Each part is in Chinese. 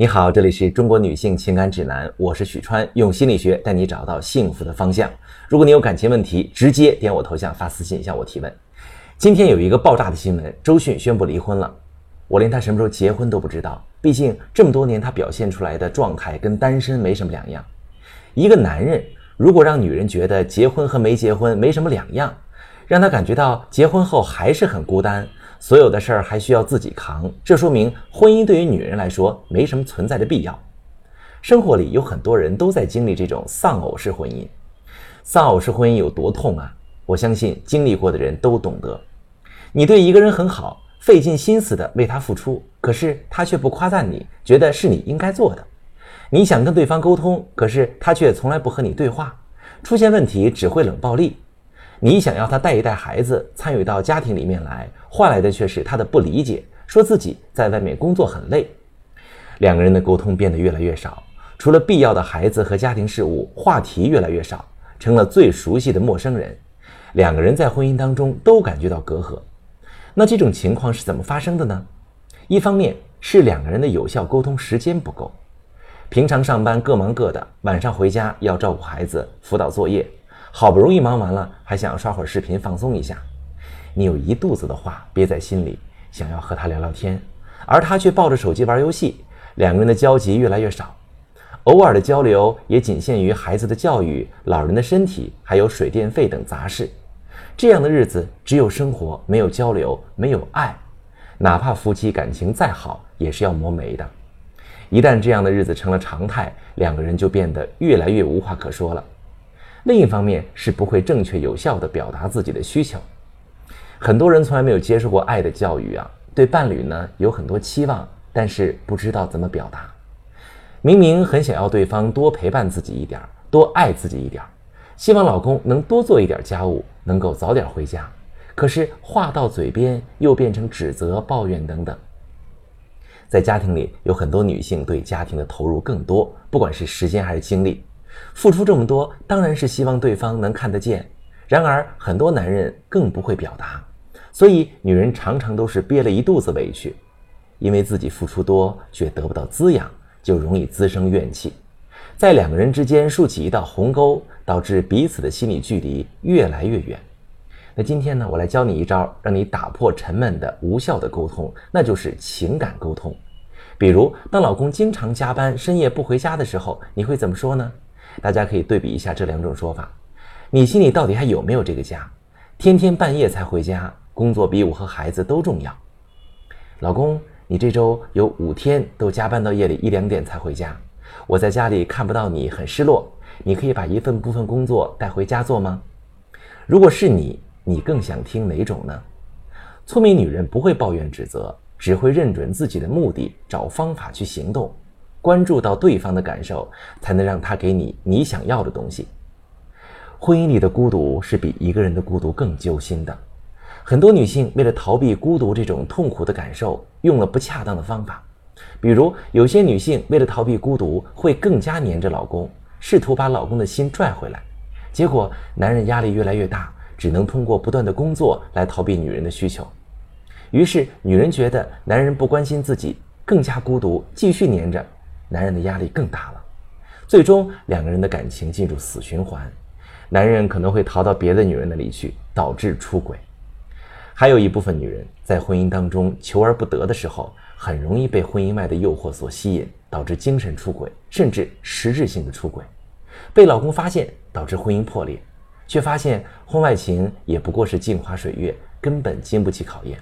你好，这里是中国女性情感指南，我是许川，用心理学带你找到幸福的方向。如果你有感情问题，直接点我头像发私信向我提问。今天有一个爆炸的新闻，周迅宣布离婚了。我连她什么时候结婚都不知道，毕竟这么多年她表现出来的状态跟单身没什么两样。一个男人如果让女人觉得结婚和没结婚没什么两样，让她感觉到结婚后还是很孤单。所有的事儿还需要自己扛，这说明婚姻对于女人来说没什么存在的必要。生活里有很多人都在经历这种丧偶式婚姻，丧偶式婚姻有多痛啊？我相信经历过的人都懂得。你对一个人很好，费尽心思的为他付出，可是他却不夸赞你，觉得是你应该做的。你想跟对方沟通，可是他却从来不和你对话，出现问题只会冷暴力。你想要他带一带孩子，参与到家庭里面来，换来的却是他的不理解，说自己在外面工作很累。两个人的沟通变得越来越少，除了必要的孩子和家庭事务，话题越来越少，成了最熟悉的陌生人。两个人在婚姻当中都感觉到隔阂。那这种情况是怎么发生的呢？一方面是两个人的有效沟通时间不够，平常上班各忙各的，晚上回家要照顾孩子、辅导作业。好不容易忙完了，还想要刷会儿视频放松一下。你有一肚子的话憋在心里，想要和他聊聊天，而他却抱着手机玩游戏，两个人的交集越来越少。偶尔的交流也仅限于孩子的教育、老人的身体，还有水电费等杂事。这样的日子只有生活，没有交流，没有爱。哪怕夫妻感情再好，也是要磨没的。一旦这样的日子成了常态，两个人就变得越来越无话可说了。另一方面是不会正确有效地表达自己的需求。很多人从来没有接受过爱的教育啊，对伴侣呢有很多期望，但是不知道怎么表达。明明很想要对方多陪伴自己一点，多爱自己一点，希望老公能多做一点家务，能够早点回家，可是话到嘴边又变成指责、抱怨等等。在家庭里，有很多女性对家庭的投入更多，不管是时间还是精力。付出这么多，当然是希望对方能看得见。然而，很多男人更不会表达，所以女人常常都是憋了一肚子委屈，因为自己付出多却得不到滋养，就容易滋生怨气，在两个人之间竖起一道鸿沟，导致彼此的心理距离越来越远。那今天呢，我来教你一招，让你打破沉闷的无效的沟通，那就是情感沟通。比如，当老公经常加班、深夜不回家的时候，你会怎么说呢？大家可以对比一下这两种说法，你心里到底还有没有这个家？天天半夜才回家，工作比我和孩子都重要。老公，你这周有五天都加班到夜里一两点才回家，我在家里看不到你，很失落。你可以把一份部分工作带回家做吗？如果是你，你更想听哪种呢？聪明女人不会抱怨指责，只会认准自己的目的，找方法去行动。关注到对方的感受，才能让他给你你想要的东西。婚姻里的孤独是比一个人的孤独更揪心的。很多女性为了逃避孤独这种痛苦的感受，用了不恰当的方法。比如，有些女性为了逃避孤独，会更加黏着老公，试图把老公的心拽回来。结果，男人压力越来越大，只能通过不断的工作来逃避女人的需求。于是，女人觉得男人不关心自己，更加孤独，继续黏着。男人的压力更大了，最终两个人的感情进入死循环，男人可能会逃到别的女人那里去，导致出轨。还有一部分女人在婚姻当中求而不得的时候，很容易被婚姻外的诱惑所吸引，导致精神出轨，甚至实质性的出轨，被老公发现，导致婚姻破裂，却发现婚外情也不过是镜花水月，根本经不起考验。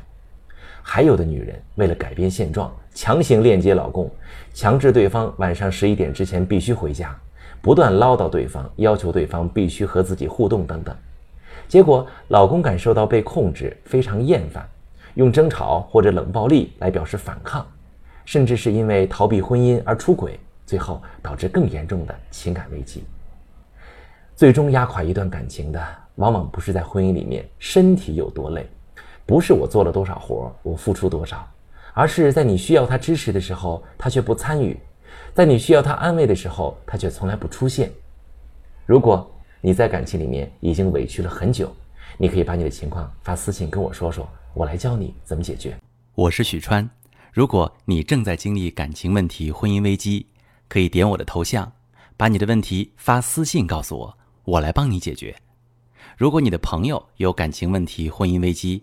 还有的女人为了改变现状，强行链接老公，强制对方晚上十一点之前必须回家，不断唠叨对方，要求对方必须和自己互动等等。结果老公感受到被控制，非常厌烦，用争吵或者冷暴力来表示反抗，甚至是因为逃避婚姻而出轨，最后导致更严重的情感危机。最终压垮一段感情的，往往不是在婚姻里面身体有多累。不是我做了多少活，我付出多少，而是在你需要他支持的时候，他却不参与；在你需要他安慰的时候，他却从来不出现。如果你在感情里面已经委屈了很久，你可以把你的情况发私信跟我说说，我来教你怎么解决。我是许川。如果你正在经历感情问题、婚姻危机，可以点我的头像，把你的问题发私信告诉我，我来帮你解决。如果你的朋友有感情问题、婚姻危机，